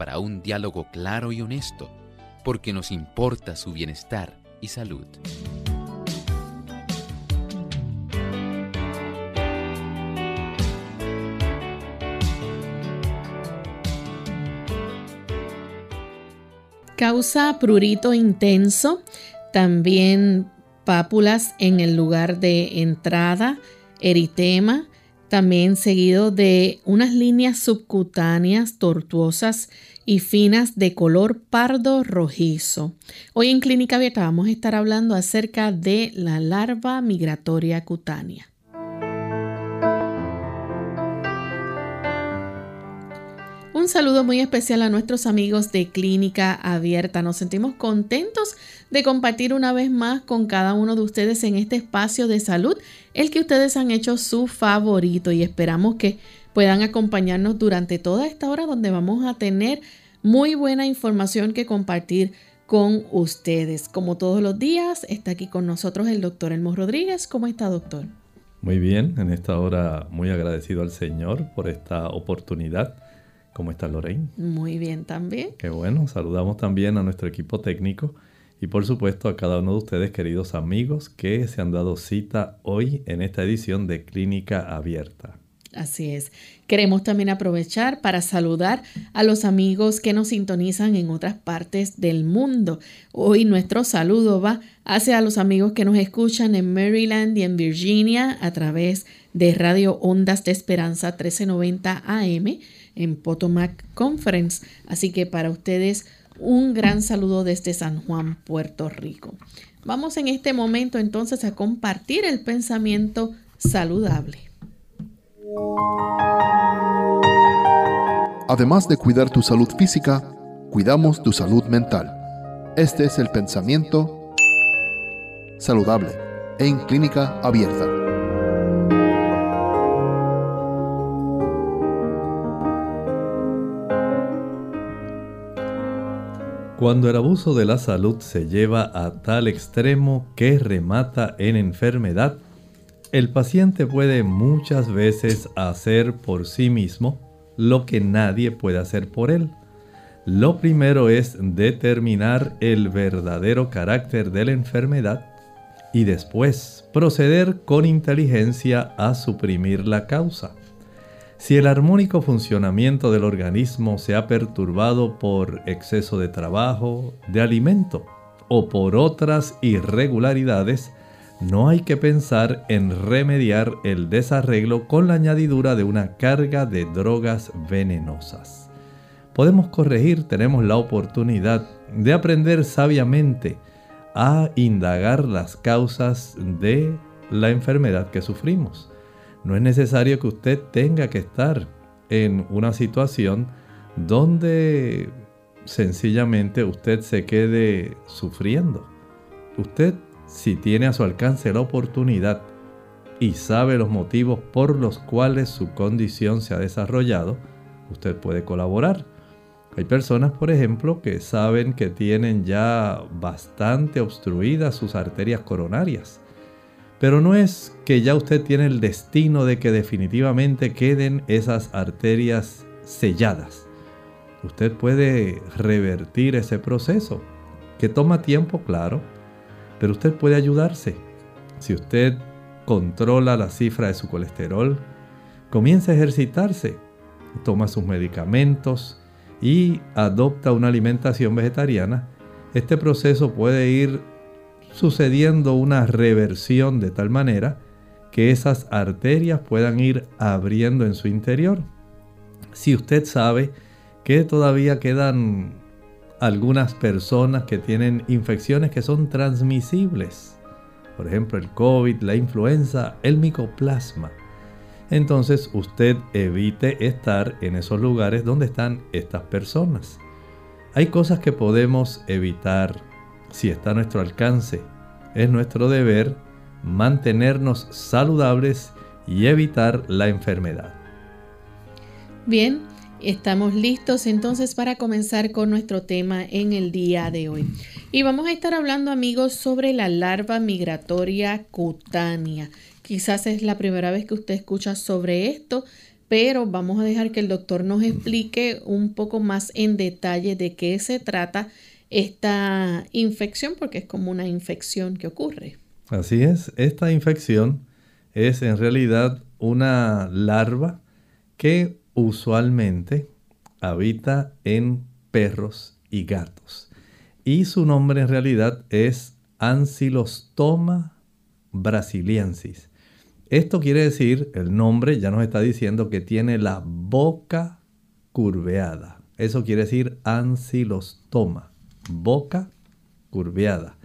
para un diálogo claro y honesto, porque nos importa su bienestar y salud. Causa prurito intenso, también pápulas en el lugar de entrada, eritema, también seguido de unas líneas subcutáneas tortuosas y finas de color pardo rojizo. Hoy en Clínica Abierta vamos a estar hablando acerca de la larva migratoria cutánea. Un saludo muy especial a nuestros amigos de Clínica Abierta. Nos sentimos contentos de compartir una vez más con cada uno de ustedes en este espacio de salud, el que ustedes han hecho su favorito y esperamos que puedan acompañarnos durante toda esta hora donde vamos a tener muy buena información que compartir con ustedes. Como todos los días, está aquí con nosotros el doctor Elmo Rodríguez. ¿Cómo está, doctor? Muy bien, en esta hora muy agradecido al Señor por esta oportunidad ¿Cómo está Lorraine? Muy bien también. Qué bueno, saludamos también a nuestro equipo técnico y por supuesto a cada uno de ustedes, queridos amigos, que se han dado cita hoy en esta edición de Clínica Abierta. Así es. Queremos también aprovechar para saludar a los amigos que nos sintonizan en otras partes del mundo. Hoy nuestro saludo va hacia los amigos que nos escuchan en Maryland y en Virginia a través de Radio Ondas de Esperanza 1390 AM en Potomac Conference. Así que para ustedes un gran saludo desde San Juan, Puerto Rico. Vamos en este momento entonces a compartir el pensamiento saludable. Además de cuidar tu salud física, cuidamos tu salud mental. Este es el pensamiento saludable en clínica abierta. Cuando el abuso de la salud se lleva a tal extremo que remata en enfermedad, el paciente puede muchas veces hacer por sí mismo lo que nadie puede hacer por él. Lo primero es determinar el verdadero carácter de la enfermedad y después proceder con inteligencia a suprimir la causa. Si el armónico funcionamiento del organismo se ha perturbado por exceso de trabajo, de alimento o por otras irregularidades, no hay que pensar en remediar el desarreglo con la añadidura de una carga de drogas venenosas. Podemos corregir, tenemos la oportunidad de aprender sabiamente a indagar las causas de la enfermedad que sufrimos. No es necesario que usted tenga que estar en una situación donde sencillamente usted se quede sufriendo. Usted, si tiene a su alcance la oportunidad y sabe los motivos por los cuales su condición se ha desarrollado, usted puede colaborar. Hay personas, por ejemplo, que saben que tienen ya bastante obstruidas sus arterias coronarias pero no es que ya usted tiene el destino de que definitivamente queden esas arterias selladas. Usted puede revertir ese proceso, que toma tiempo, claro, pero usted puede ayudarse. Si usted controla la cifra de su colesterol, comienza a ejercitarse, toma sus medicamentos y adopta una alimentación vegetariana, este proceso puede ir sucediendo una reversión de tal manera que esas arterias puedan ir abriendo en su interior. Si usted sabe que todavía quedan algunas personas que tienen infecciones que son transmisibles, por ejemplo el COVID, la influenza, el micoplasma, entonces usted evite estar en esos lugares donde están estas personas. Hay cosas que podemos evitar si está a nuestro alcance. Es nuestro deber mantenernos saludables y evitar la enfermedad. Bien, estamos listos entonces para comenzar con nuestro tema en el día de hoy. Y vamos a estar hablando amigos sobre la larva migratoria cutánea. Quizás es la primera vez que usted escucha sobre esto, pero vamos a dejar que el doctor nos explique un poco más en detalle de qué se trata esta infección, porque es como una infección que ocurre. Así es, esta infección es en realidad una larva que usualmente habita en perros y gatos. Y su nombre en realidad es Ancylostoma brasiliensis. Esto quiere decir, el nombre ya nos está diciendo que tiene la boca curveada. Eso quiere decir ancilostoma, boca curveada.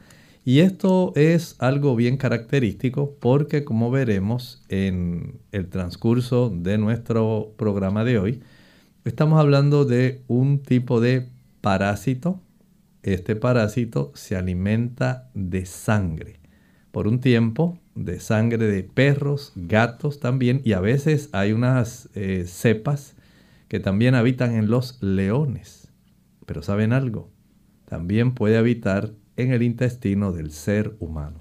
Y esto es algo bien característico porque como veremos en el transcurso de nuestro programa de hoy, estamos hablando de un tipo de parásito. Este parásito se alimenta de sangre. Por un tiempo de sangre de perros, gatos también, y a veces hay unas eh, cepas que también habitan en los leones. Pero ¿saben algo? También puede habitar en el intestino del ser humano.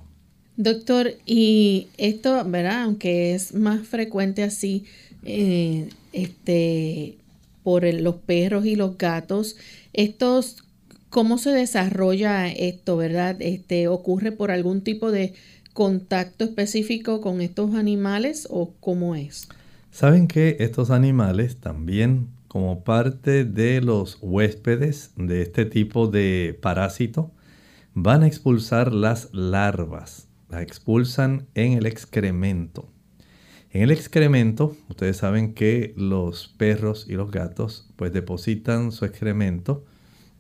Doctor, y esto, ¿verdad? Aunque es más frecuente así, eh, este, por los perros y los gatos, estos, ¿cómo se desarrolla esto, verdad? Este, ¿Ocurre por algún tipo de contacto específico con estos animales o cómo es? Saben que estos animales también como parte de los huéspedes de este tipo de parásito van a expulsar las larvas, las expulsan en el excremento. En el excremento, ustedes saben que los perros y los gatos pues depositan su excremento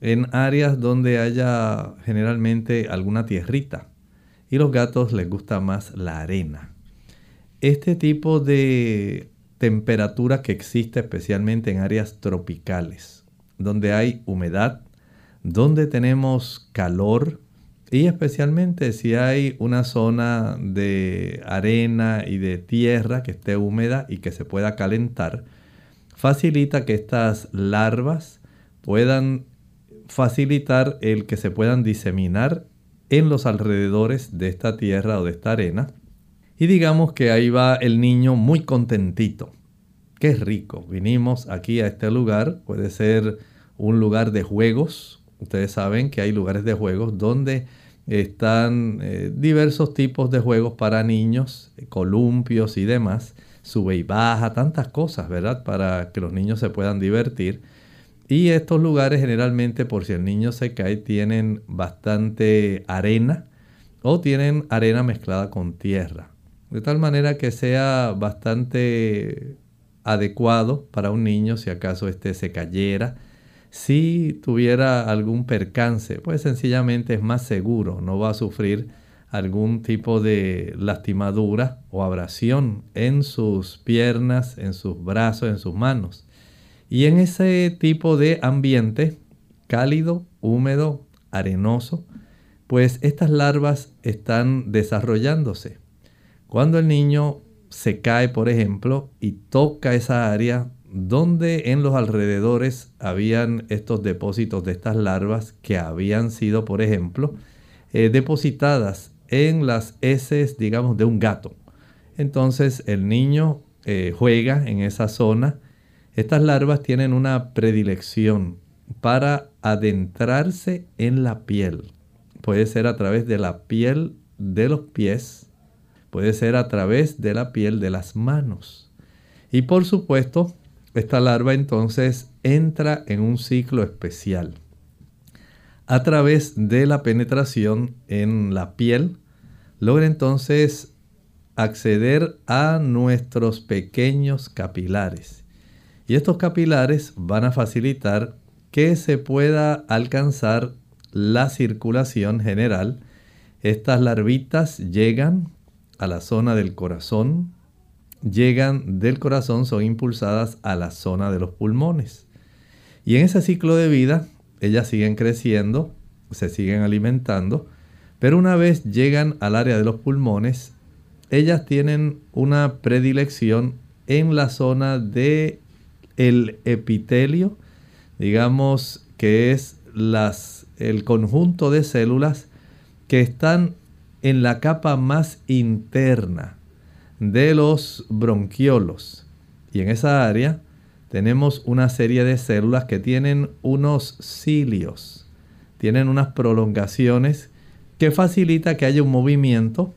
en áreas donde haya generalmente alguna tierrita y los gatos les gusta más la arena. Este tipo de temperatura que existe especialmente en áreas tropicales, donde hay humedad, donde tenemos calor y especialmente si hay una zona de arena y de tierra que esté húmeda y que se pueda calentar, facilita que estas larvas puedan facilitar el que se puedan diseminar en los alrededores de esta tierra o de esta arena. Y digamos que ahí va el niño muy contentito. Qué rico. Vinimos aquí a este lugar. Puede ser un lugar de juegos. Ustedes saben que hay lugares de juegos donde están eh, diversos tipos de juegos para niños, columpios y demás. Sube y baja, tantas cosas, ¿verdad? Para que los niños se puedan divertir. Y estos lugares generalmente, por si el niño se cae, tienen bastante arena o tienen arena mezclada con tierra. De tal manera que sea bastante adecuado para un niño si acaso este se cayera. Si tuviera algún percance, pues sencillamente es más seguro, no va a sufrir algún tipo de lastimadura o abrasión en sus piernas, en sus brazos, en sus manos. Y en ese tipo de ambiente cálido, húmedo, arenoso, pues estas larvas están desarrollándose. Cuando el niño se cae, por ejemplo, y toca esa área donde en los alrededores habían estos depósitos de estas larvas que habían sido, por ejemplo, eh, depositadas en las heces, digamos, de un gato. Entonces el niño eh, juega en esa zona estas larvas tienen una predilección para adentrarse en la piel. Puede ser a través de la piel de los pies, puede ser a través de la piel de las manos. Y por supuesto, esta larva entonces entra en un ciclo especial. A través de la penetración en la piel, logra entonces acceder a nuestros pequeños capilares y estos capilares van a facilitar que se pueda alcanzar la circulación general. Estas larvitas llegan a la zona del corazón, llegan del corazón, son impulsadas a la zona de los pulmones. Y en ese ciclo de vida, ellas siguen creciendo, se siguen alimentando, pero una vez llegan al área de los pulmones, ellas tienen una predilección en la zona de el epitelio, digamos que es las, el conjunto de células que están en la capa más interna de los bronquiolos. Y en esa área tenemos una serie de células que tienen unos cilios, tienen unas prolongaciones que facilita que haya un movimiento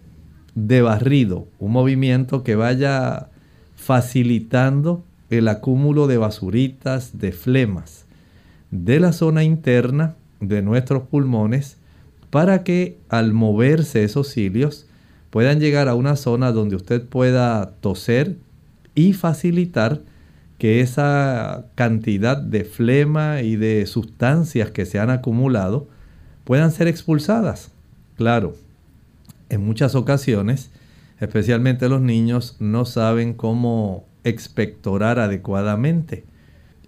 de barrido, un movimiento que vaya facilitando el acúmulo de basuritas, de flemas de la zona interna de nuestros pulmones para que al moverse esos cilios puedan llegar a una zona donde usted pueda toser y facilitar que esa cantidad de flema y de sustancias que se han acumulado puedan ser expulsadas. Claro, en muchas ocasiones, especialmente los niños, no saben cómo expectorar adecuadamente.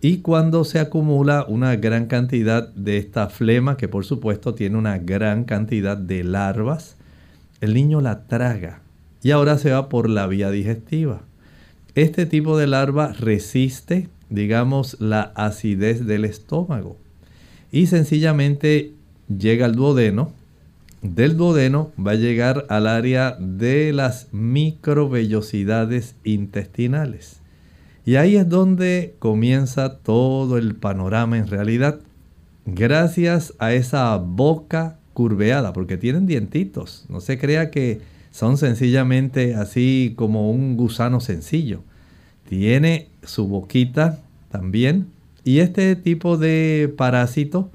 Y cuando se acumula una gran cantidad de esta flema, que por supuesto tiene una gran cantidad de larvas, el niño la traga y ahora se va por la vía digestiva. Este tipo de larva resiste, digamos, la acidez del estómago y sencillamente llega al duodeno. Del duodeno va a llegar al área de las microvellosidades intestinales. Y ahí es donde comienza todo el panorama en realidad. Gracias a esa boca curveada, porque tienen dientitos. No se crea que son sencillamente así como un gusano sencillo. Tiene su boquita también. Y este tipo de parásito,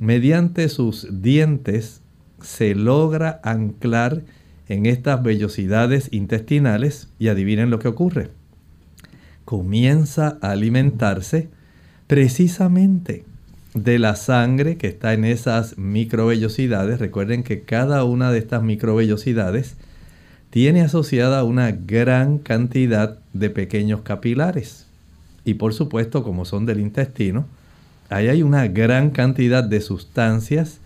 mediante sus dientes, se logra anclar en estas vellosidades intestinales y adivinen lo que ocurre. Comienza a alimentarse precisamente de la sangre que está en esas microvellosidades. Recuerden que cada una de estas microvellosidades tiene asociada una gran cantidad de pequeños capilares. Y por supuesto, como son del intestino, ahí hay una gran cantidad de sustancias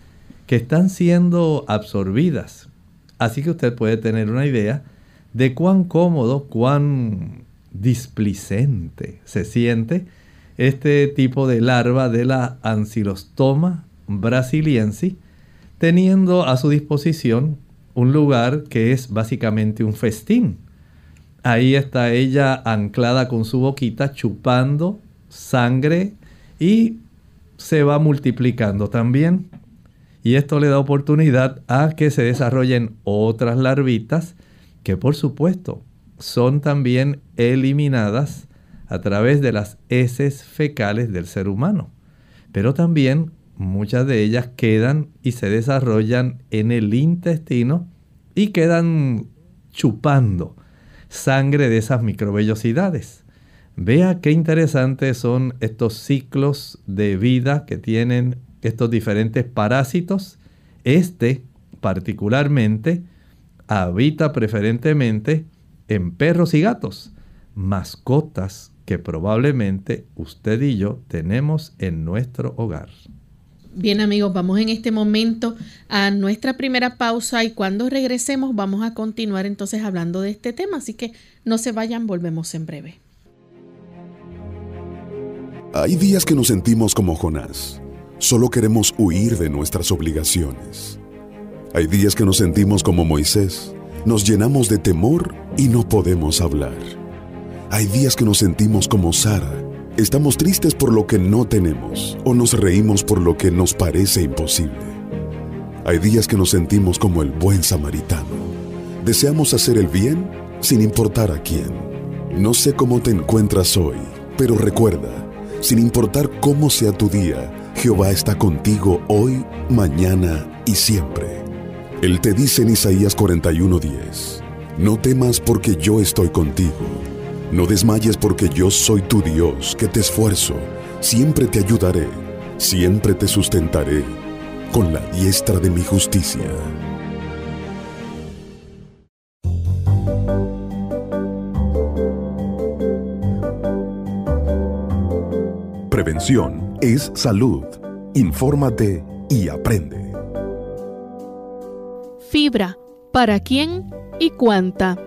que están siendo absorbidas. Así que usted puede tener una idea de cuán cómodo, cuán displicente se siente este tipo de larva de la Ancylostoma brasiliensis, teniendo a su disposición un lugar que es básicamente un festín. Ahí está ella anclada con su boquita, chupando sangre y se va multiplicando también. Y esto le da oportunidad a que se desarrollen otras larvitas que por supuesto son también eliminadas a través de las heces fecales del ser humano. Pero también muchas de ellas quedan y se desarrollan en el intestino y quedan chupando sangre de esas microvellosidades. Vea qué interesantes son estos ciclos de vida que tienen estos diferentes parásitos. Este particularmente habita preferentemente en perros y gatos, mascotas que probablemente usted y yo tenemos en nuestro hogar. Bien amigos, vamos en este momento a nuestra primera pausa y cuando regresemos vamos a continuar entonces hablando de este tema, así que no se vayan, volvemos en breve. Hay días que nos sentimos como Jonás, solo queremos huir de nuestras obligaciones. Hay días que nos sentimos como Moisés, nos llenamos de temor y no podemos hablar. Hay días que nos sentimos como Sara. Estamos tristes por lo que no tenemos o nos reímos por lo que nos parece imposible. Hay días que nos sentimos como el buen samaritano. Deseamos hacer el bien sin importar a quién. No sé cómo te encuentras hoy, pero recuerda, sin importar cómo sea tu día, Jehová está contigo hoy, mañana y siempre. Él te dice en Isaías 41:10, no temas porque yo estoy contigo no desmayes porque yo soy tu Dios, que te esfuerzo, siempre te ayudaré, siempre te sustentaré con la diestra de mi justicia. Prevención es salud. Infórmate y aprende. Fibra. ¿Para quién y cuánta?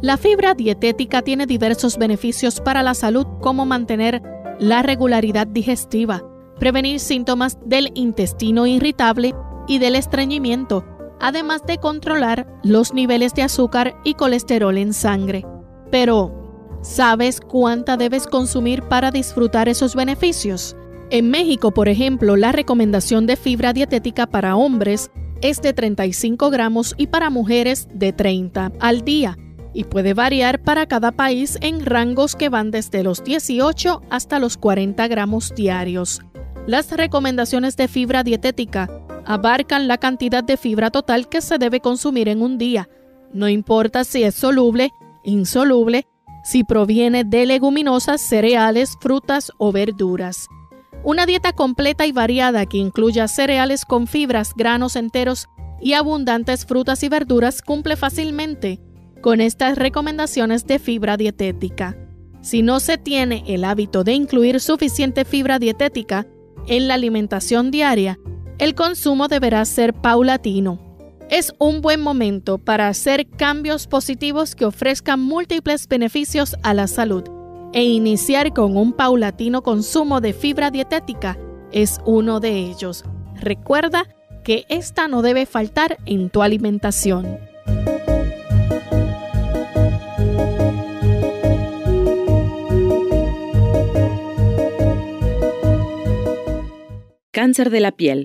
La fibra dietética tiene diversos beneficios para la salud como mantener la regularidad digestiva, prevenir síntomas del intestino irritable y del estreñimiento, además de controlar los niveles de azúcar y colesterol en sangre. Pero, ¿sabes cuánta debes consumir para disfrutar esos beneficios? En México, por ejemplo, la recomendación de fibra dietética para hombres es de 35 gramos y para mujeres de 30 al día y puede variar para cada país en rangos que van desde los 18 hasta los 40 gramos diarios. Las recomendaciones de fibra dietética abarcan la cantidad de fibra total que se debe consumir en un día, no importa si es soluble, insoluble, si proviene de leguminosas, cereales, frutas o verduras. Una dieta completa y variada que incluya cereales con fibras, granos enteros y abundantes frutas y verduras cumple fácilmente con estas recomendaciones de fibra dietética. Si no se tiene el hábito de incluir suficiente fibra dietética en la alimentación diaria, el consumo deberá ser paulatino. Es un buen momento para hacer cambios positivos que ofrezcan múltiples beneficios a la salud e iniciar con un paulatino consumo de fibra dietética es uno de ellos. Recuerda que esta no debe faltar en tu alimentación. Cáncer de la piel.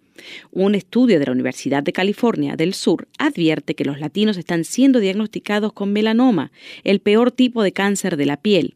Un estudio de la Universidad de California del Sur advierte que los latinos están siendo diagnosticados con melanoma, el peor tipo de cáncer de la piel,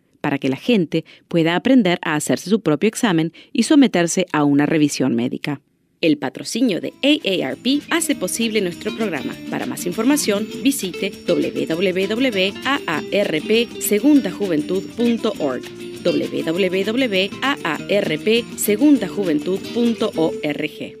para que la gente pueda aprender a hacerse su propio examen y someterse a una revisión médica. El patrocinio de AARP hace posible nuestro programa. Para más información, visite www.aarpsegundajuventud.org www.aarpsegundajuventud.org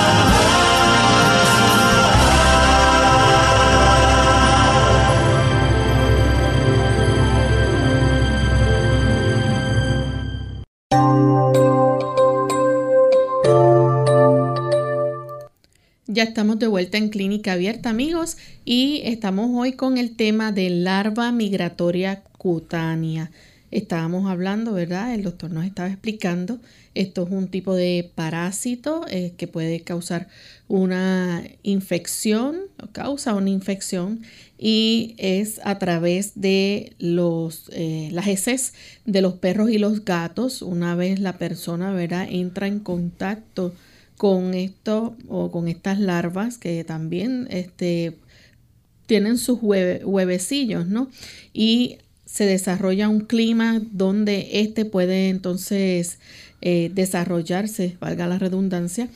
Ya estamos de vuelta en Clínica Abierta, amigos, y estamos hoy con el tema de larva migratoria cutánea. Estábamos hablando, ¿verdad? El doctor nos estaba explicando. Esto es un tipo de parásito eh, que puede causar una infección, o causa una infección, y es a través de los, eh, las heces de los perros y los gatos. Una vez la persona, ¿verdad? Entra en contacto con esto o con estas larvas que también este, tienen sus hueve- huevecillos, ¿no? Y se desarrolla un clima donde este puede entonces eh, desarrollarse, valga la redundancia,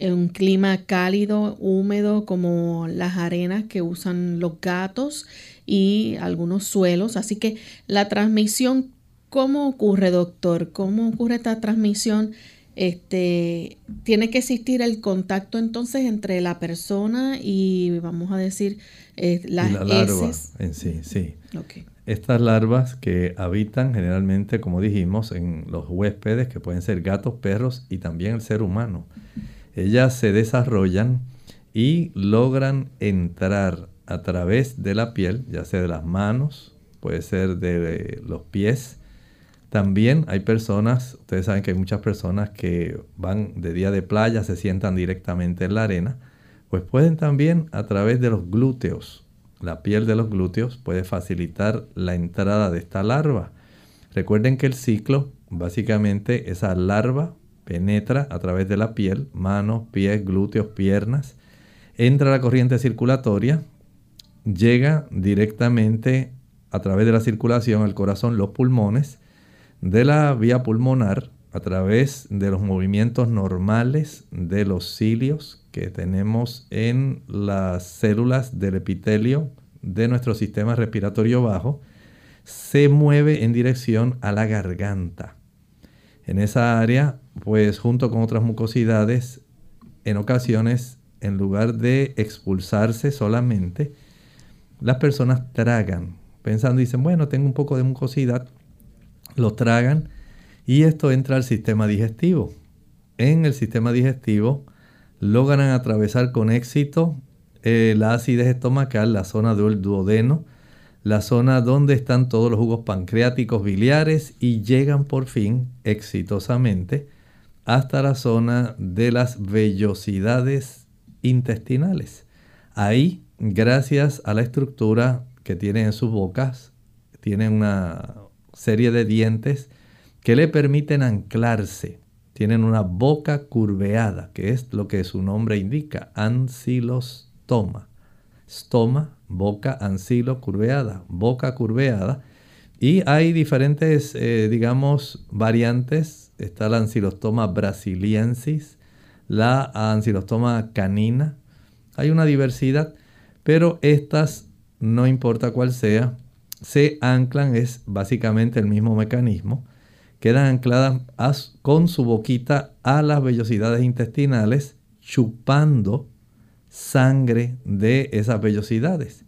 un clima cálido, húmedo, como las arenas que usan los gatos y algunos suelos. Así que la transmisión, ¿cómo ocurre, doctor? ¿Cómo ocurre esta transmisión? Este, tiene que existir el contacto entonces entre la persona y vamos a decir eh, las la larva en sí, sí. Estas larvas que habitan generalmente, como dijimos, en los huéspedes, que pueden ser gatos, perros y también el ser humano. Ellas se desarrollan y logran entrar a través de la piel, ya sea de las manos, puede ser de los pies, también hay personas, ustedes saben que hay muchas personas que van de día de playa, se sientan directamente en la arena, pues pueden también a través de los glúteos, la piel de los glúteos puede facilitar la entrada de esta larva. Recuerden que el ciclo, básicamente esa larva penetra a través de la piel, manos, pies, glúteos, piernas, entra a la corriente circulatoria, llega directamente a través de la circulación al corazón, los pulmones, de la vía pulmonar a través de los movimientos normales de los cilios que tenemos en las células del epitelio de nuestro sistema respiratorio bajo, se mueve en dirección a la garganta. En esa área, pues junto con otras mucosidades, en ocasiones, en lugar de expulsarse solamente, las personas tragan, pensando, dicen, bueno, tengo un poco de mucosidad, lo tragan y esto entra al sistema digestivo. En el sistema digestivo logran atravesar con éxito eh, la acidez estomacal, la zona del duodeno, la zona donde están todos los jugos pancreáticos biliares y llegan por fin exitosamente hasta la zona de las vellosidades intestinales. Ahí, gracias a la estructura que tienen en sus bocas, tienen una, serie de dientes que le permiten anclarse. Tienen una boca curveada, que es lo que su nombre indica, ancilostoma. Stoma, boca, ancilo, boca curveada. Y hay diferentes, eh, digamos, variantes. Está la ancilostoma brasiliensis, la ancilostoma canina. Hay una diversidad, pero estas, no importa cuál sea, se anclan, es básicamente el mismo mecanismo, quedan ancladas con su boquita a las vellosidades intestinales, chupando sangre de esas vellosidades.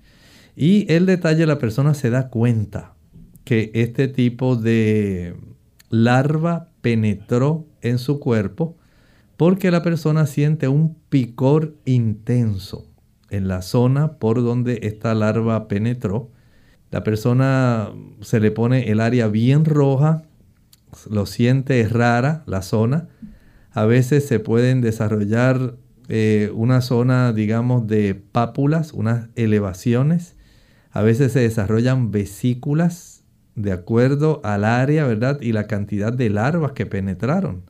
Y el detalle, la persona se da cuenta que este tipo de larva penetró en su cuerpo porque la persona siente un picor intenso en la zona por donde esta larva penetró la persona se le pone el área bien roja, lo siente rara la zona. A veces se pueden desarrollar eh, una zona, digamos, de pápulas, unas elevaciones. A veces se desarrollan vesículas de acuerdo al área, ¿verdad? Y la cantidad de larvas que penetraron.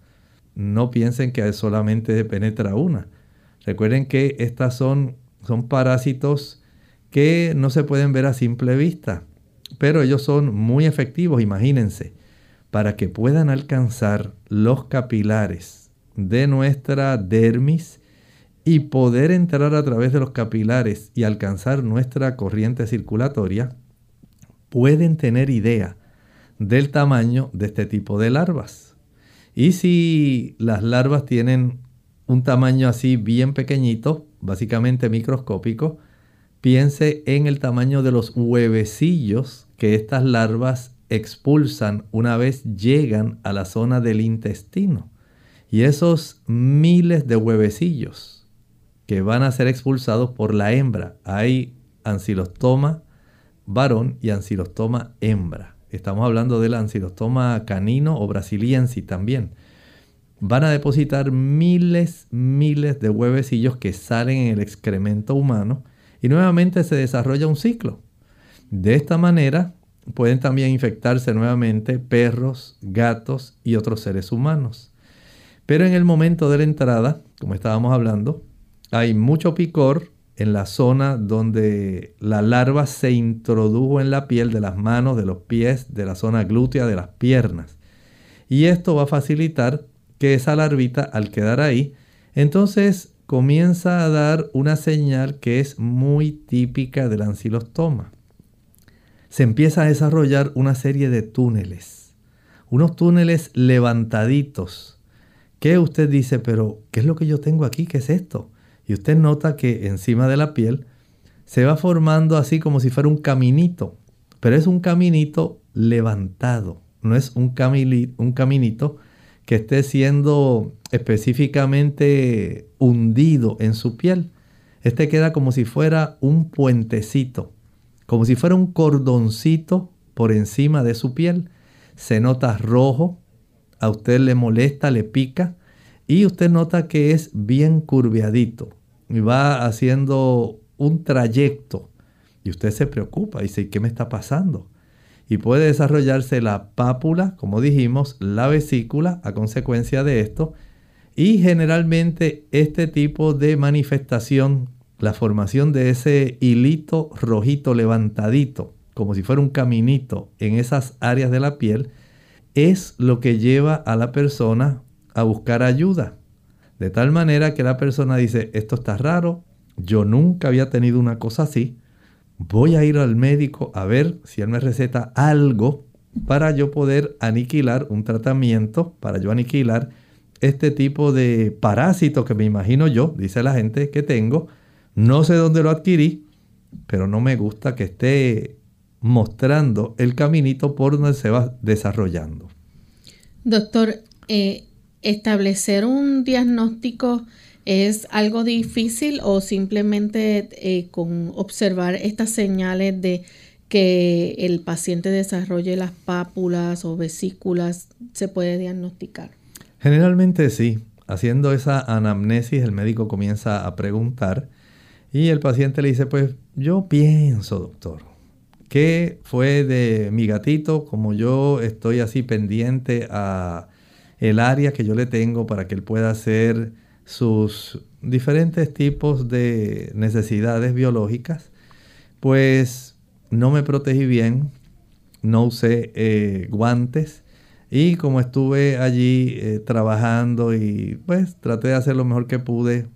No piensen que solamente penetra una. Recuerden que estas son, son parásitos que no se pueden ver a simple vista, pero ellos son muy efectivos, imagínense, para que puedan alcanzar los capilares de nuestra dermis y poder entrar a través de los capilares y alcanzar nuestra corriente circulatoria, pueden tener idea del tamaño de este tipo de larvas. Y si las larvas tienen un tamaño así bien pequeñito, básicamente microscópico, Piense en el tamaño de los huevecillos que estas larvas expulsan una vez llegan a la zona del intestino. Y esos miles de huevecillos que van a ser expulsados por la hembra. Hay ancilostoma varón y ancilostoma hembra. Estamos hablando del ancilostoma canino o brasiliensis también. Van a depositar miles, miles de huevecillos que salen en el excremento humano y nuevamente se desarrolla un ciclo. De esta manera pueden también infectarse nuevamente perros, gatos y otros seres humanos. Pero en el momento de la entrada, como estábamos hablando, hay mucho picor en la zona donde la larva se introdujo en la piel de las manos, de los pies, de la zona glútea, de las piernas. Y esto va a facilitar que esa larvita, al quedar ahí, Entonces comienza a dar una señal que es muy típica del ancilostoma. Se empieza a desarrollar una serie de túneles, unos túneles levantaditos. ¿Qué usted dice? Pero, ¿qué es lo que yo tengo aquí? ¿Qué es esto? Y usted nota que encima de la piel se va formando así como si fuera un caminito, pero es un caminito levantado, no es un, un caminito que esté siendo específicamente hundido en su piel. Este queda como si fuera un puentecito, como si fuera un cordoncito por encima de su piel. Se nota rojo, a usted le molesta, le pica y usted nota que es bien curveadito y va haciendo un trayecto y usted se preocupa y dice, ¿qué me está pasando? y puede desarrollarse la pápula, como dijimos, la vesícula a consecuencia de esto. Y generalmente este tipo de manifestación, la formación de ese hilito rojito levantadito, como si fuera un caminito en esas áreas de la piel, es lo que lleva a la persona a buscar ayuda. De tal manera que la persona dice, esto está raro, yo nunca había tenido una cosa así, voy a ir al médico a ver si él me receta algo para yo poder aniquilar un tratamiento, para yo aniquilar este tipo de parásito que me imagino yo, dice la gente que tengo. No sé dónde lo adquirí, pero no me gusta que esté mostrando el caminito por donde se va desarrollando. Doctor, eh, establecer un diagnóstico ¿Es algo difícil o simplemente eh, con observar estas señales de que el paciente desarrolle las pápulas o vesículas se puede diagnosticar? Generalmente sí. Haciendo esa anamnesis el médico comienza a preguntar y el paciente le dice, pues yo pienso, doctor, ¿qué fue de mi gatito? Como yo estoy así pendiente a el área que yo le tengo para que él pueda hacer sus diferentes tipos de necesidades biológicas, pues no me protegí bien, no usé eh, guantes y como estuve allí eh, trabajando y pues traté de hacer lo mejor que pude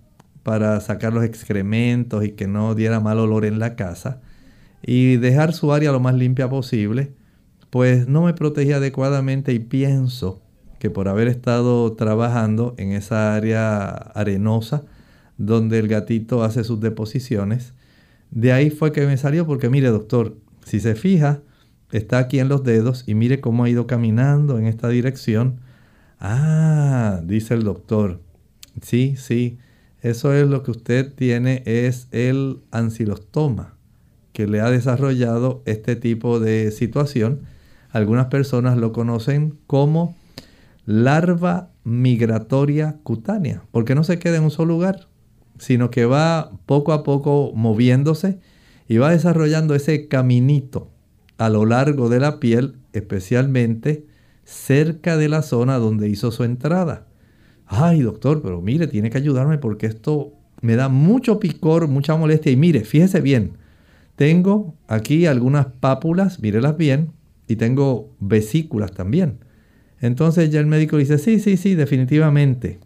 para sacar los excrementos y que no diera mal olor en la casa y dejar su área lo más limpia posible, pues no me protegí adecuadamente y pienso que por haber estado trabajando en esa área arenosa donde el gatito hace sus deposiciones, de ahí fue que me salió porque mire doctor, si se fija, está aquí en los dedos y mire cómo ha ido caminando en esta dirección. Ah, dice el doctor, sí, sí, eso es lo que usted tiene, es el ancilostoma, que le ha desarrollado este tipo de situación. Algunas personas lo conocen como larva migratoria cutánea, porque no se queda en un solo lugar, sino que va poco a poco moviéndose y va desarrollando ese caminito a lo largo de la piel, especialmente cerca de la zona donde hizo su entrada. Ay, doctor, pero mire, tiene que ayudarme porque esto me da mucho picor, mucha molestia. Y mire, fíjese bien, tengo aquí algunas pápulas, mírelas bien, y tengo vesículas también. Entonces ya el médico dice, sí, sí, sí, definitivamente.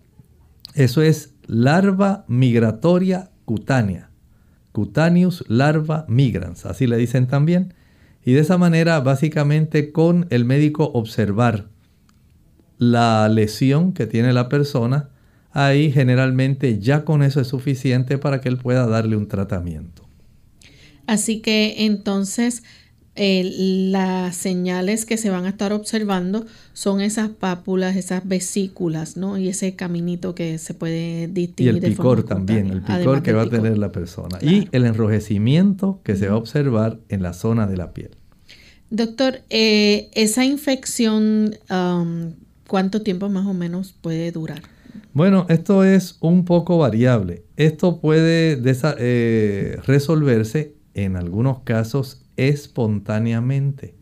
Eso es larva migratoria cutánea. Cutaneus larva migrans, así le dicen también. Y de esa manera, básicamente con el médico observar la lesión que tiene la persona, ahí generalmente ya con eso es suficiente para que él pueda darle un tratamiento. Así que entonces las señales que se van a estar observando son esas pápulas, esas vesículas, ¿no? Y ese caminito que se puede distinguir. Y el picor también, el picor que va a tener la persona. Y el enrojecimiento que se va a observar en la zona de la piel. Doctor, eh, esa infección, um, ¿cuánto tiempo más o menos puede durar? Bueno, esto es un poco variable. Esto puede eh, resolverse en algunos casos espontáneamente.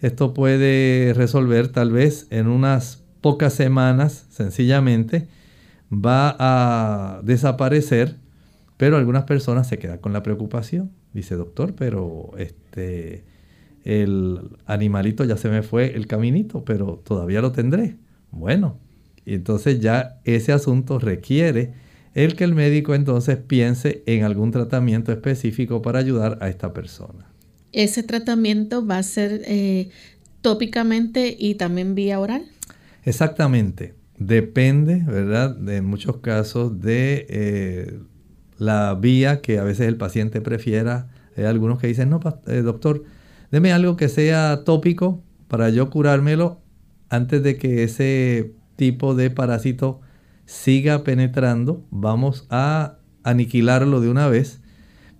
Esto puede resolver tal vez en unas pocas semanas, sencillamente, va a desaparecer, pero algunas personas se quedan con la preocupación. Dice, doctor, pero este, el animalito ya se me fue el caminito, pero todavía lo tendré. Bueno, Y entonces ya ese asunto requiere el que el médico entonces piense en algún tratamiento específico para ayudar a esta persona. ¿Ese tratamiento va a ser eh, tópicamente y también vía oral? Exactamente. Depende, ¿verdad? De muchos casos de eh, la vía que a veces el paciente prefiera. Hay algunos que dicen, no, eh, doctor, deme algo que sea tópico para yo curármelo antes de que ese tipo de parásito siga penetrando. Vamos a aniquilarlo de una vez.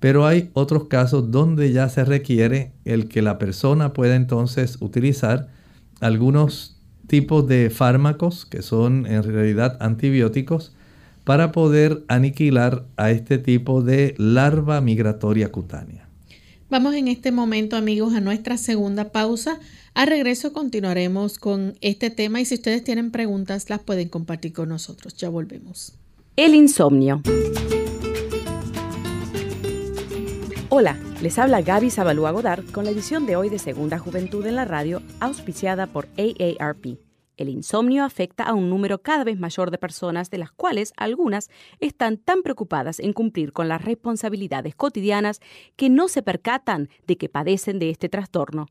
Pero hay otros casos donde ya se requiere el que la persona pueda entonces utilizar algunos tipos de fármacos que son en realidad antibióticos para poder aniquilar a este tipo de larva migratoria cutánea. Vamos en este momento amigos a nuestra segunda pausa. A regreso continuaremos con este tema y si ustedes tienen preguntas las pueden compartir con nosotros. Ya volvemos. El insomnio. Hola, les habla Gaby Zabalúa Godard con la edición de hoy de Segunda Juventud en la Radio, auspiciada por AARP. El insomnio afecta a un número cada vez mayor de personas, de las cuales algunas están tan preocupadas en cumplir con las responsabilidades cotidianas que no se percatan de que padecen de este trastorno.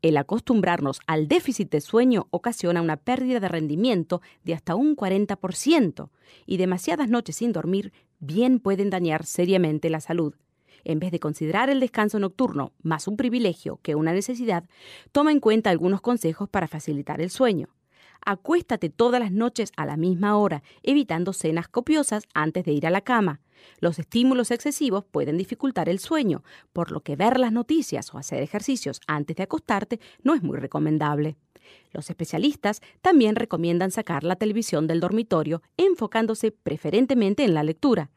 El acostumbrarnos al déficit de sueño ocasiona una pérdida de rendimiento de hasta un 40% y demasiadas noches sin dormir bien pueden dañar seriamente la salud. En vez de considerar el descanso nocturno más un privilegio que una necesidad, toma en cuenta algunos consejos para facilitar el sueño. Acuéstate todas las noches a la misma hora, evitando cenas copiosas antes de ir a la cama. Los estímulos excesivos pueden dificultar el sueño, por lo que ver las noticias o hacer ejercicios antes de acostarte no es muy recomendable. Los especialistas también recomiendan sacar la televisión del dormitorio, enfocándose preferentemente en la lectura.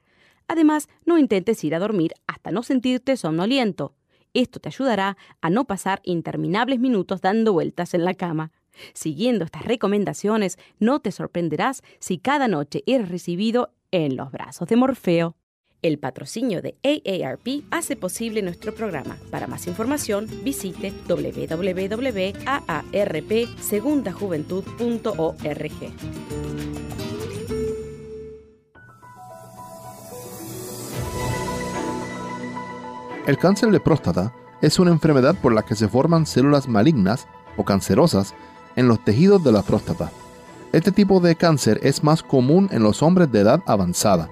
Además, no intentes ir a dormir hasta no sentirte somnoliento. Esto te ayudará a no pasar interminables minutos dando vueltas en la cama. Siguiendo estas recomendaciones, no te sorprenderás si cada noche eres recibido en los brazos de Morfeo. El patrocinio de AARP hace posible nuestro programa. Para más información, visite www.aarpsegundajuventud.org. El cáncer de próstata es una enfermedad por la que se forman células malignas o cancerosas en los tejidos de la próstata. Este tipo de cáncer es más común en los hombres de edad avanzada.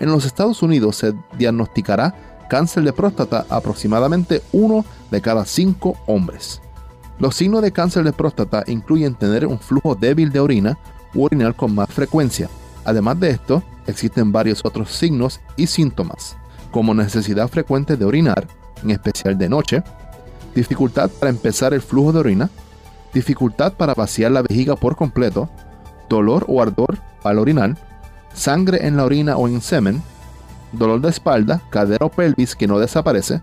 En los Estados Unidos se diagnosticará cáncer de próstata aproximadamente uno de cada cinco hombres. Los signos de cáncer de próstata incluyen tener un flujo débil de orina u orinar con más frecuencia. Además de esto, existen varios otros signos y síntomas como necesidad frecuente de orinar, en especial de noche, dificultad para empezar el flujo de orina, dificultad para vaciar la vejiga por completo, dolor o ardor al orinar, sangre en la orina o en semen, dolor de espalda, cadera o pelvis que no desaparece,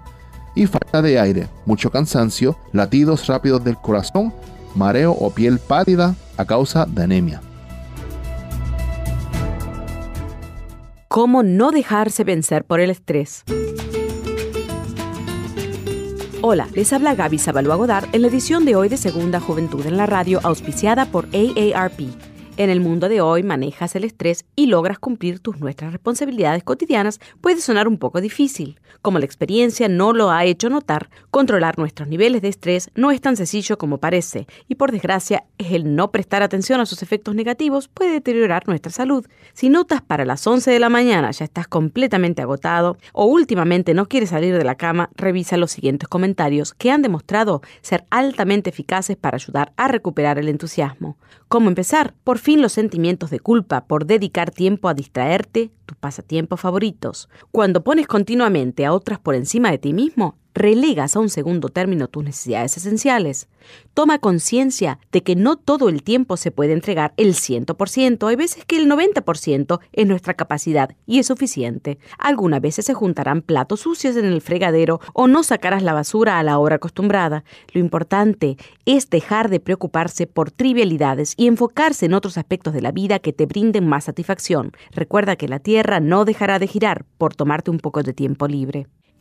y falta de aire, mucho cansancio, latidos rápidos del corazón, mareo o piel pálida a causa de anemia. ¿Cómo no dejarse vencer por el estrés? Hola, les habla Gaby Zabalúa Godard en la edición de hoy de Segunda Juventud en la Radio, auspiciada por AARP. En el mundo de hoy manejas el estrés y logras cumplir tus nuestras responsabilidades cotidianas puede sonar un poco difícil. Como la experiencia no lo ha hecho notar, controlar nuestros niveles de estrés no es tan sencillo como parece y por desgracia el no prestar atención a sus efectos negativos puede deteriorar nuestra salud. Si notas para las 11 de la mañana ya estás completamente agotado o últimamente no quieres salir de la cama, revisa los siguientes comentarios que han demostrado ser altamente eficaces para ayudar a recuperar el entusiasmo. ¿Cómo empezar? Por fin los sentimientos de culpa por dedicar tiempo a distraerte, tus pasatiempos favoritos. Cuando pones continuamente a otras por encima de ti mismo, relegas a un segundo término tus necesidades esenciales. Toma conciencia de que no todo el tiempo se puede entregar el 100%, hay veces que el 90% es nuestra capacidad y es suficiente. Algunas veces se juntarán platos sucios en el fregadero o no sacarás la basura a la hora acostumbrada. Lo importante es dejar de preocuparse por trivialidades y enfocarse en otros aspectos de la vida que te brinden más satisfacción. Recuerda que la Tierra no dejará de girar por tomarte un poco de tiempo libre.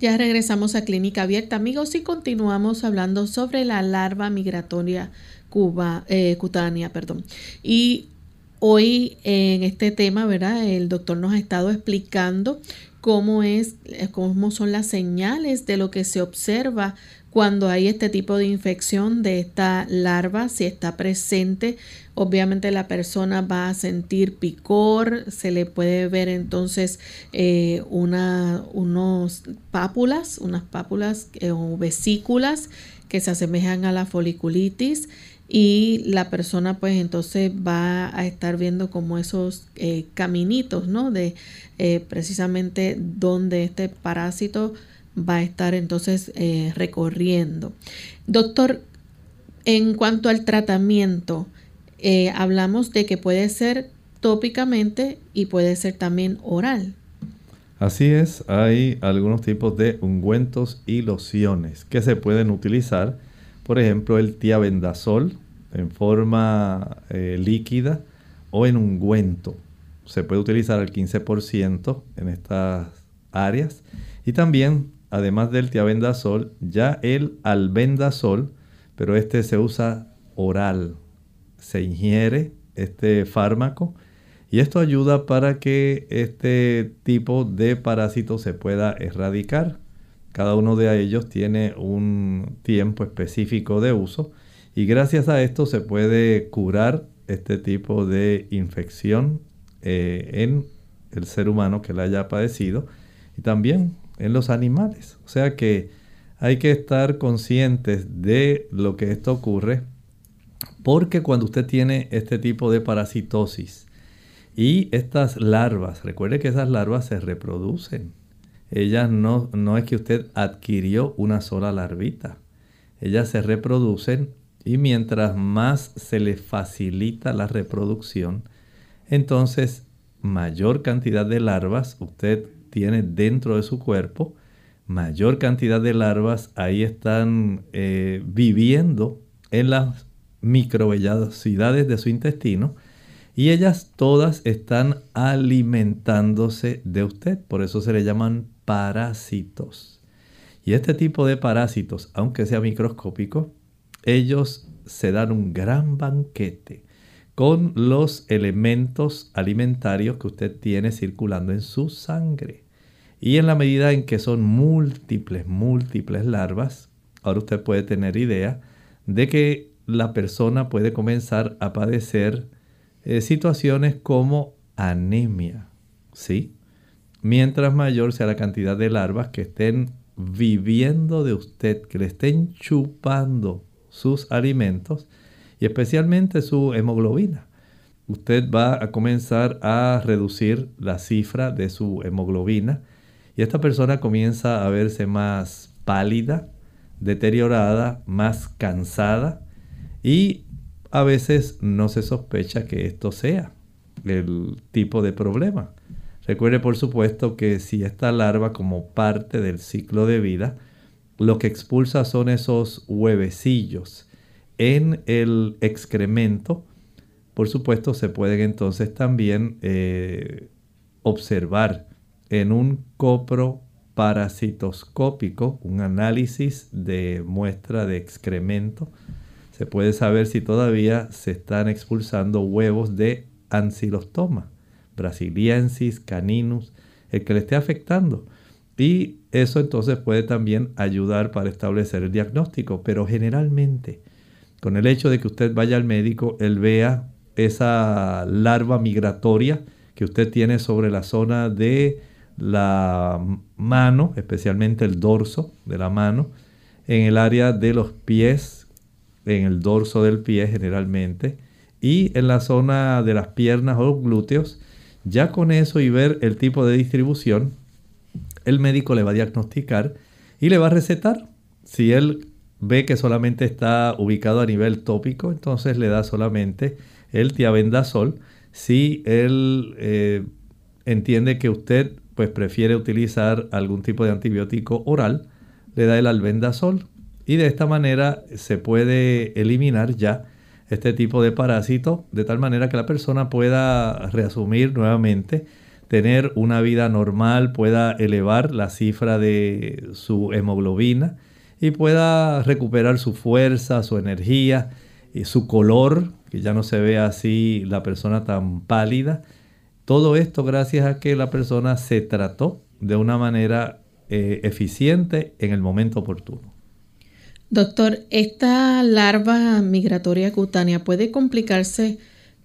Ya regresamos a Clínica Abierta, amigos, y continuamos hablando sobre la larva migratoria cuba, eh, cutánea. Perdón. Y hoy en este tema, ¿verdad? El doctor nos ha estado explicando cómo, es, eh, cómo son las señales de lo que se observa cuando hay este tipo de infección de esta larva, si está presente, obviamente la persona va a sentir picor, se le puede ver entonces eh, una, unos pápulas, unas pápulas eh, o vesículas que se asemejan a la foliculitis y la persona pues entonces va a estar viendo como esos eh, caminitos, ¿no? De precisamente donde este parásito va a estar entonces eh, recorriendo. Doctor, en cuanto al tratamiento, eh, hablamos de que puede ser tópicamente y puede ser también oral. Así es, hay algunos tipos de ungüentos y lociones que se pueden utilizar. Por ejemplo, el tiabendazol en forma eh, líquida o en ungüento. Se puede utilizar al 15% en estas áreas. Y también además del tiabendazol, ya el albendazol, pero este se usa oral. Se ingiere este fármaco y esto ayuda para que este tipo de parásito se pueda erradicar. Cada uno de ellos tiene un tiempo específico de uso y gracias a esto se puede curar este tipo de infección eh, en el ser humano que la haya padecido y también en los animales. O sea que hay que estar conscientes de lo que esto ocurre porque cuando usted tiene este tipo de parasitosis y estas larvas, recuerde que esas larvas se reproducen. Ellas no, no es que usted adquirió una sola larvita. Ellas se reproducen y mientras más se le facilita la reproducción, entonces mayor cantidad de larvas usted tiene dentro de su cuerpo, mayor cantidad de larvas ahí están eh, viviendo en las microvellosidades de su intestino y ellas todas están alimentándose de usted, por eso se le llaman parásitos. Y este tipo de parásitos, aunque sea microscópico, ellos se dan un gran banquete con los elementos alimentarios que usted tiene circulando en su sangre. Y en la medida en que son múltiples, múltiples larvas, ahora usted puede tener idea de que la persona puede comenzar a padecer eh, situaciones como anemia, ¿sí? Mientras mayor sea la cantidad de larvas que estén viviendo de usted, que le estén chupando sus alimentos, y especialmente su hemoglobina. Usted va a comenzar a reducir la cifra de su hemoglobina y esta persona comienza a verse más pálida, deteriorada, más cansada y a veces no se sospecha que esto sea el tipo de problema. Recuerde por supuesto que si esta larva como parte del ciclo de vida, lo que expulsa son esos huevecillos en el excremento, por supuesto, se pueden entonces también eh, observar en un copro parasitoscópico, un análisis de muestra de excremento, se puede saber si todavía se están expulsando huevos de ancilostoma, brasiliensis, caninus, el que le esté afectando. Y eso entonces puede también ayudar para establecer el diagnóstico, pero generalmente Con el hecho de que usted vaya al médico, él vea esa larva migratoria que usted tiene sobre la zona de la mano, especialmente el dorso de la mano, en el área de los pies, en el dorso del pie generalmente, y en la zona de las piernas o glúteos. Ya con eso y ver el tipo de distribución, el médico le va a diagnosticar y le va a recetar. Si él ve que solamente está ubicado a nivel tópico, entonces le da solamente el tiabendazol. Si él eh, entiende que usted pues prefiere utilizar algún tipo de antibiótico oral, le da el albendazol y de esta manera se puede eliminar ya este tipo de parásito de tal manera que la persona pueda reasumir nuevamente, tener una vida normal, pueda elevar la cifra de su hemoglobina y pueda recuperar su fuerza, su energía y su color, que ya no se ve así la persona tan pálida. Todo esto gracias a que la persona se trató de una manera eh, eficiente en el momento oportuno. Doctor, ¿esta larva migratoria cutánea puede complicarse,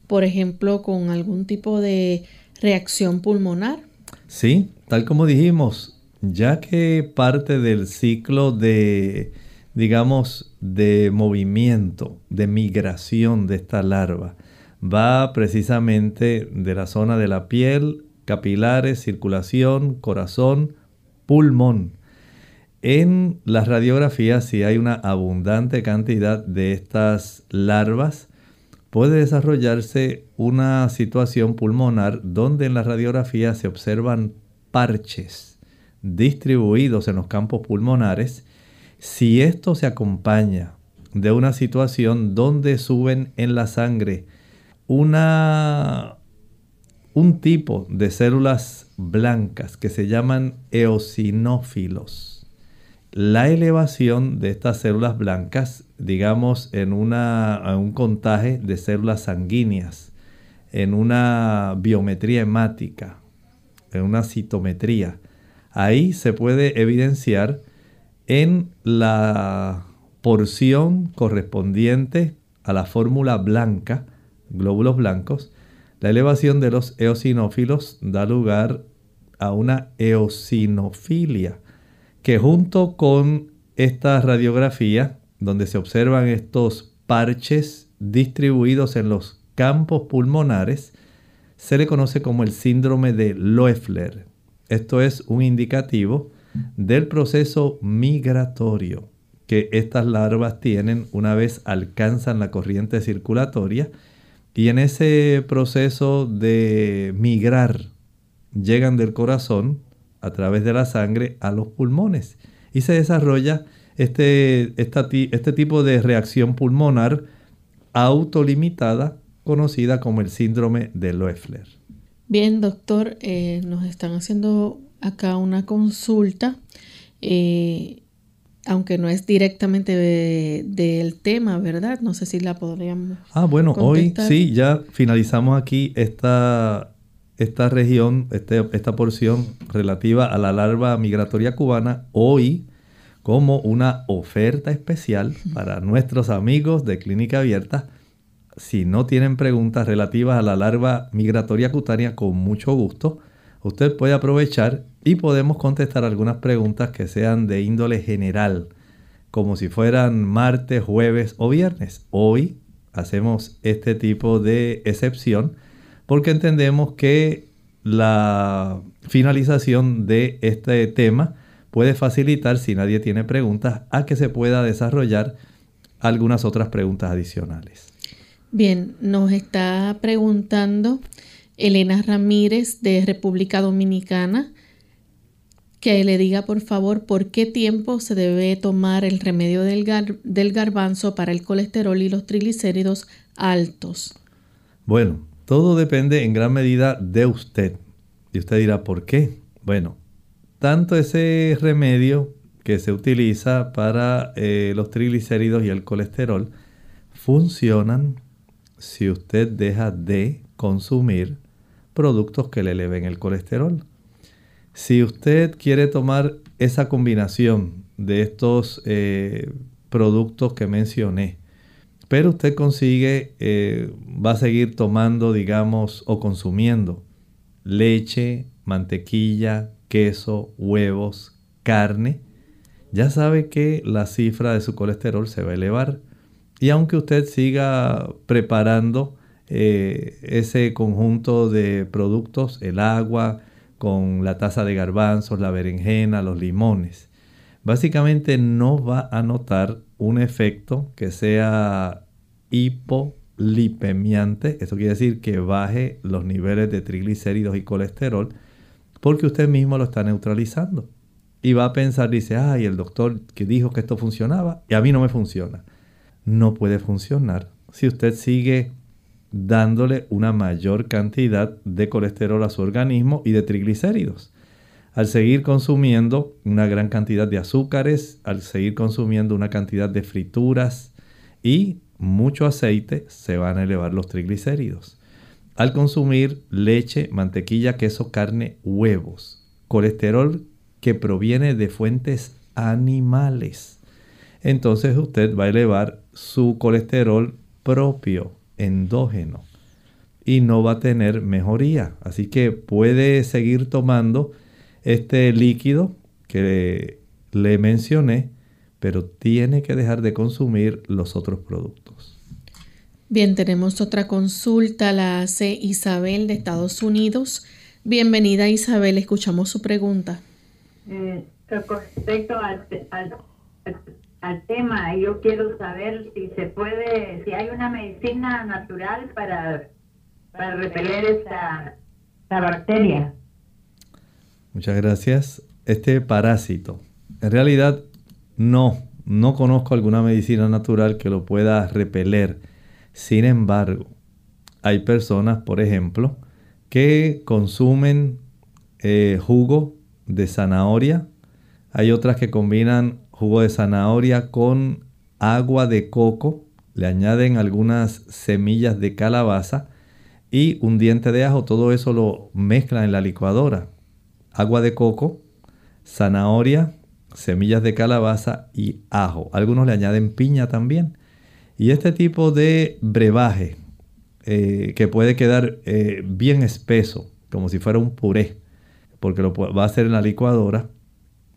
por ejemplo, con algún tipo de reacción pulmonar? Sí, tal como dijimos, ya que parte del ciclo de, digamos, de movimiento, de migración de esta larva, va precisamente de la zona de la piel, capilares, circulación, corazón, pulmón. En las radiografías, si hay una abundante cantidad de estas larvas, puede desarrollarse una situación pulmonar donde en la radiografía se observan parches distribuidos en los campos pulmonares. Si esto se acompaña de una situación donde suben en la sangre una, un tipo de células blancas que se llaman eosinófilos. La elevación de estas células blancas, digamos, en, una, en un contaje de células sanguíneas, en una biometría hemática, en una citometría, ahí se puede evidenciar en la porción correspondiente a la fórmula blanca glóbulos blancos, la elevación de los eosinófilos da lugar a una eosinofilia, que junto con esta radiografía, donde se observan estos parches distribuidos en los campos pulmonares, se le conoce como el síndrome de Loeffler. Esto es un indicativo del proceso migratorio que estas larvas tienen una vez alcanzan la corriente circulatoria y en ese proceso de migrar, llegan del corazón a través de la sangre a los pulmones. Y se desarrolla este, este tipo de reacción pulmonar autolimitada conocida como el síndrome de Loeffler. Bien, doctor, eh, nos están haciendo acá una consulta. Eh, aunque no es directamente del tema, ¿verdad? No sé si la podríamos. Ah, bueno, hoy sí, ya finalizamos aquí esta, esta región, este, esta porción relativa a la larva migratoria cubana. Hoy, como una oferta especial para nuestros amigos de Clínica Abierta. Si no tienen preguntas relativas a la larva migratoria cutánea, con mucho gusto, usted puede aprovechar y podemos contestar algunas preguntas que sean de índole general, como si fueran martes, jueves o viernes. Hoy hacemos este tipo de excepción porque entendemos que la finalización de este tema puede facilitar, si nadie tiene preguntas, a que se pueda desarrollar algunas otras preguntas adicionales. Bien, nos está preguntando Elena Ramírez de República Dominicana que le diga por favor por qué tiempo se debe tomar el remedio del, garbanzo para el colesterol y los triglicéridos altos. Bueno, todo depende en gran medida de usted. Y usted dirá, ¿por qué? Bueno, tanto ese remedio que se utiliza para eh, los triglicéridos y el colesterol funcionan si usted deja de consumir productos que le eleven el colesterol. Si usted quiere tomar esa combinación de estos eh, productos que mencioné, pero usted consigue, eh, va a seguir tomando, digamos, o consumiendo leche, mantequilla, queso, huevos, carne, ya sabe que la cifra de su colesterol se va a elevar. Y aunque usted siga preparando eh, ese conjunto de productos, el agua, con la taza de garbanzos, la berenjena, los limones, básicamente no va a notar un efecto que sea hipolipemiante. Eso quiere decir que baje los niveles de triglicéridos y colesterol porque usted mismo lo está neutralizando. Y va a pensar, dice, ay, el doctor que dijo que esto funcionaba y a mí no me funciona. No puede funcionar si usted sigue dándole una mayor cantidad de colesterol a su organismo y de triglicéridos. Al seguir consumiendo una gran cantidad de azúcares, al seguir consumiendo una cantidad de frituras y mucho aceite, se van a elevar los triglicéridos. Al consumir leche, mantequilla, queso, carne, huevos, colesterol que proviene de fuentes animales. Entonces usted va a elevar su colesterol propio, endógeno, y no va a tener mejoría. Así que puede seguir tomando este líquido que le mencioné, pero tiene que dejar de consumir los otros productos. Bien, tenemos otra consulta, la hace Isabel de Estados Unidos. Bienvenida Isabel, escuchamos su pregunta. Eh, con respecto al, al, tema, yo quiero saber si se puede, si hay una medicina natural para, para repeler esta, esta bacteria. Muchas gracias. Este parásito, en realidad no, no conozco alguna medicina natural que lo pueda repeler. Sin embargo, hay personas, por ejemplo, que consumen eh, jugo de zanahoria. Hay otras que combinan jugo de zanahoria con agua de coco, le añaden algunas semillas de calabaza y un diente de ajo. Todo eso lo mezclan en la licuadora. Agua de coco, zanahoria, semillas de calabaza y ajo. Algunos le añaden piña también. Y este tipo de brebaje eh, que puede quedar eh, bien espeso, como si fuera un puré, porque lo va a hacer en la licuadora,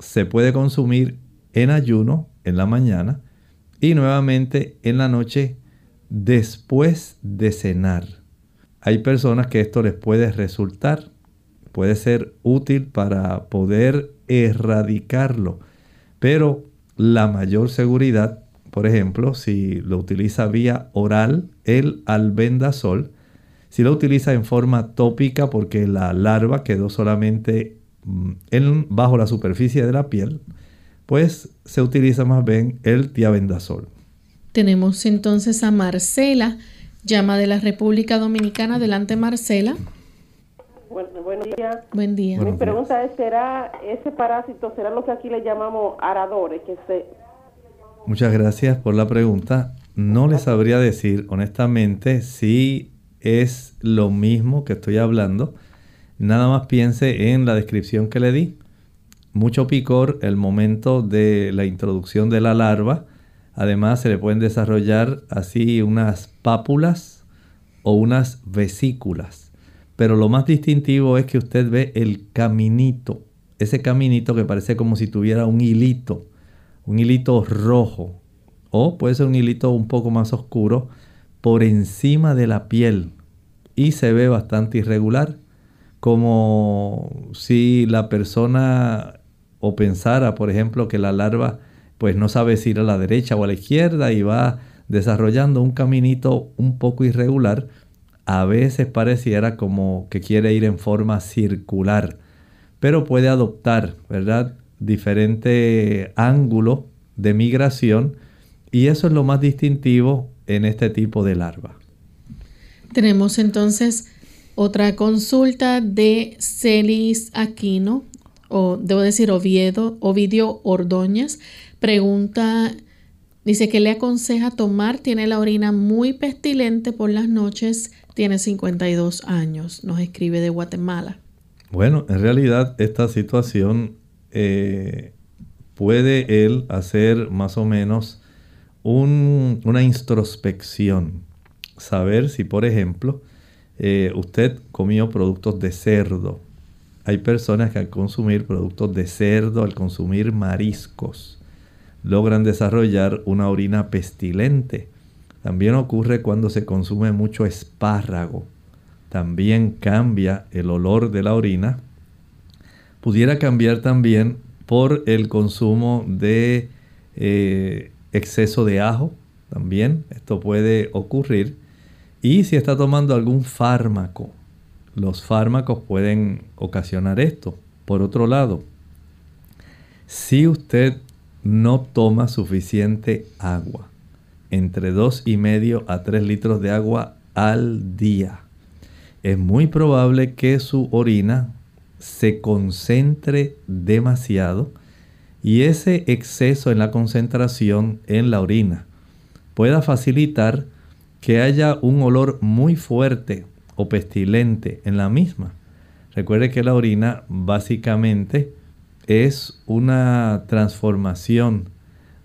se puede consumir en ayuno en la mañana y nuevamente en la noche después de cenar. Hay personas que esto les puede resultar, puede ser útil para poder erradicarlo, pero la mayor seguridad, por ejemplo, si lo utiliza vía oral, el albendazol, si lo utiliza en forma tópica porque la larva quedó solamente mm, en, bajo la superficie de la piel, pues se utiliza más bien el tiabendazol. Tenemos entonces a Marcela, llama de la República Dominicana. Adelante, Marcela. Bueno, buen día. Buen día. Mi pregunta es, ¿será ese parásito, será lo que aquí le llamamos aradores? Que se... Muchas gracias por la pregunta. No les sabría decir honestamente si es lo mismo que estoy hablando. Nada más piense en la descripción que le di. Mucho picor el momento de la introducción de la larva. Además se le pueden desarrollar así unas pápulas o unas vesículas. Pero lo más distintivo es que usted ve el caminito. Ese caminito que parece como si tuviera un hilito. Un hilito rojo. O puede ser un hilito un poco más oscuro por encima de la piel y se ve bastante irregular, como si la persona o pensara, por ejemplo, que la larva pues no sabe si ir a la derecha o a la izquierda y va desarrollando un caminito un poco irregular, a veces pareciera como que quiere ir en forma circular, pero puede adoptar, ¿verdad? Diferente ángulo de migración y eso es lo más distintivo en este tipo de larva. Tenemos entonces otra consulta de Celis Aquino, o debo decir Oviedo, Ovidio Ordóñez. Pregunta, dice que le aconseja tomar, tiene la orina muy pestilente por las noches, tiene 52 años, nos escribe de Guatemala. Bueno, en realidad esta situación eh, puede él hacer más o menos una introspección. Saber si, por ejemplo, eh, usted comió productos de cerdo. Hay personas que al consumir productos de cerdo, al consumir mariscos, logran desarrollar una orina pestilente. También ocurre cuando se consume mucho espárrago. También cambia el olor de la orina. Pudiera cambiar también por el consumo de eh, exceso de ajo. También esto puede ocurrir. Y si está tomando algún fármaco, los fármacos pueden ocasionar esto. Por otro lado, si usted no toma suficiente agua, entre 2,5 y medio a 3 litros de agua al día, es muy probable que su orina se concentre demasiado y ese exceso en la concentración en la orina pueda facilitar que haya un olor muy fuerte o pestilente en la misma. Recuerde que la orina básicamente es una transformación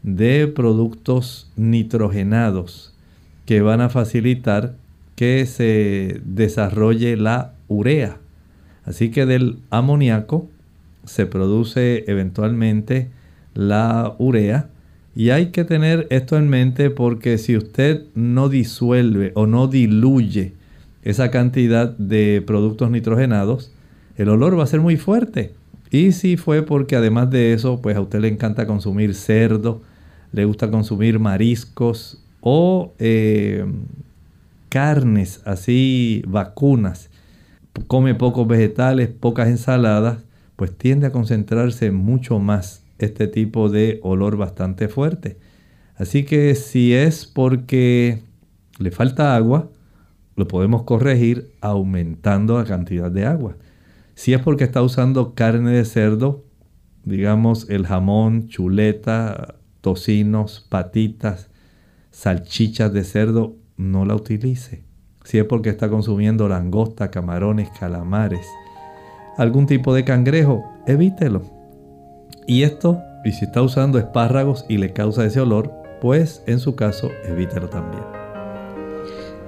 de productos nitrogenados que van a facilitar que se desarrolle la urea. Así que del amoníaco se produce eventualmente la urea y hay que tener esto en mente porque si usted no disuelve o no diluye esa cantidad de productos nitrogenados, el olor va a ser muy fuerte. Y si fue porque además de eso, pues a usted le encanta consumir cerdo, le gusta consumir mariscos o eh, carnes así vacunas, come pocos vegetales, pocas ensaladas, pues tiende a concentrarse mucho más este tipo de olor bastante fuerte. Así que si es porque le falta agua, lo podemos corregir aumentando la cantidad de agua. Si es porque está usando carne de cerdo, digamos el jamón, chuleta, tocinos, patitas, salchichas de cerdo, no la utilice. Si es porque está consumiendo langosta, camarones, calamares, algún tipo de cangrejo, evítelo. Y esto, y si está usando espárragos y le causa ese olor, pues en su caso evítelo también.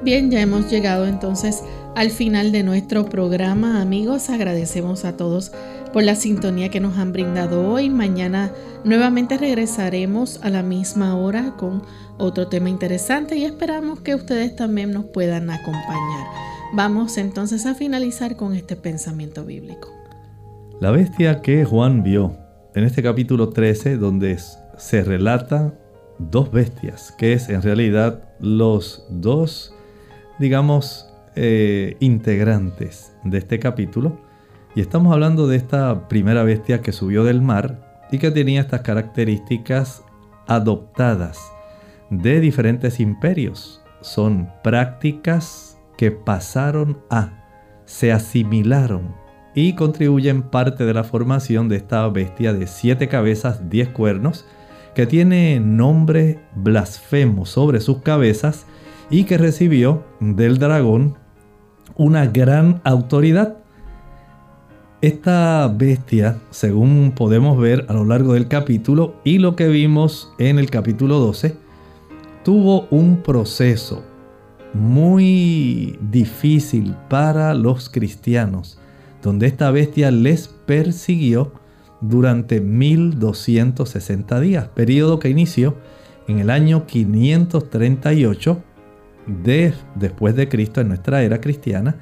Bien, ya hemos llegado entonces al final de nuestro programa, amigos. Agradecemos a todos por la sintonía que nos han brindado hoy. Mañana nuevamente regresaremos a la misma hora con otro tema interesante y esperamos que ustedes también nos puedan acompañar. Vamos entonces a finalizar con este pensamiento bíblico. La bestia que Juan vio en este capítulo 13 donde se relata dos bestias, que es en realidad los dos, digamos, eh, integrantes de este capítulo. Y estamos hablando de esta primera bestia que subió del mar y que tenía estas características adoptadas de diferentes imperios. Son prácticas que pasaron a, se asimilaron y contribuyen parte de la formación de esta bestia de siete cabezas, diez cuernos, que tiene nombre blasfemo sobre sus cabezas y que recibió del dragón una gran autoridad. Esta bestia, según podemos ver a lo largo del capítulo y lo que vimos en el capítulo 12, tuvo un proceso muy difícil para los cristianos donde esta bestia les persiguió durante 1260 días, periodo que inició en el año 538 de, después de Cristo en nuestra era cristiana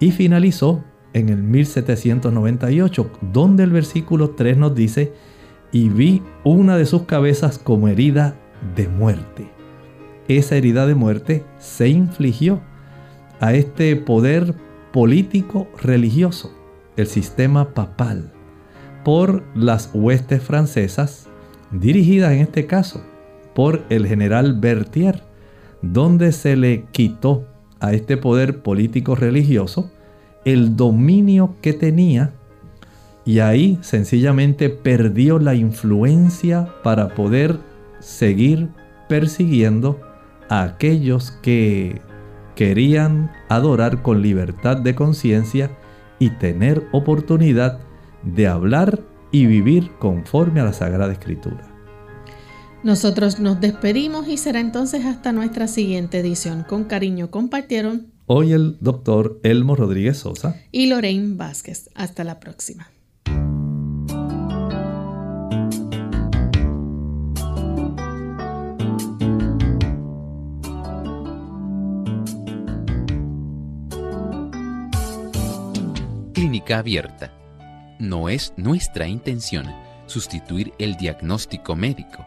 y finalizó en el 1798, donde el versículo 3 nos dice, y vi una de sus cabezas como herida de muerte. Esa herida de muerte se infligió a este poder político religioso el sistema papal por las huestes francesas, dirigidas en este caso por el general Berthier, donde se le quitó a este poder político religioso el dominio que tenía y ahí sencillamente perdió la influencia para poder seguir persiguiendo a aquellos que querían adorar con libertad de conciencia y tener oportunidad de hablar y vivir conforme a la Sagrada Escritura. Nosotros nos despedimos y será entonces hasta nuestra siguiente edición. Con cariño compartieron hoy el doctor Elmo Rodríguez Sosa y Lorraine Vázquez. Hasta la próxima. Clínica abierta. No es nuestra intención sustituir el diagnóstico médico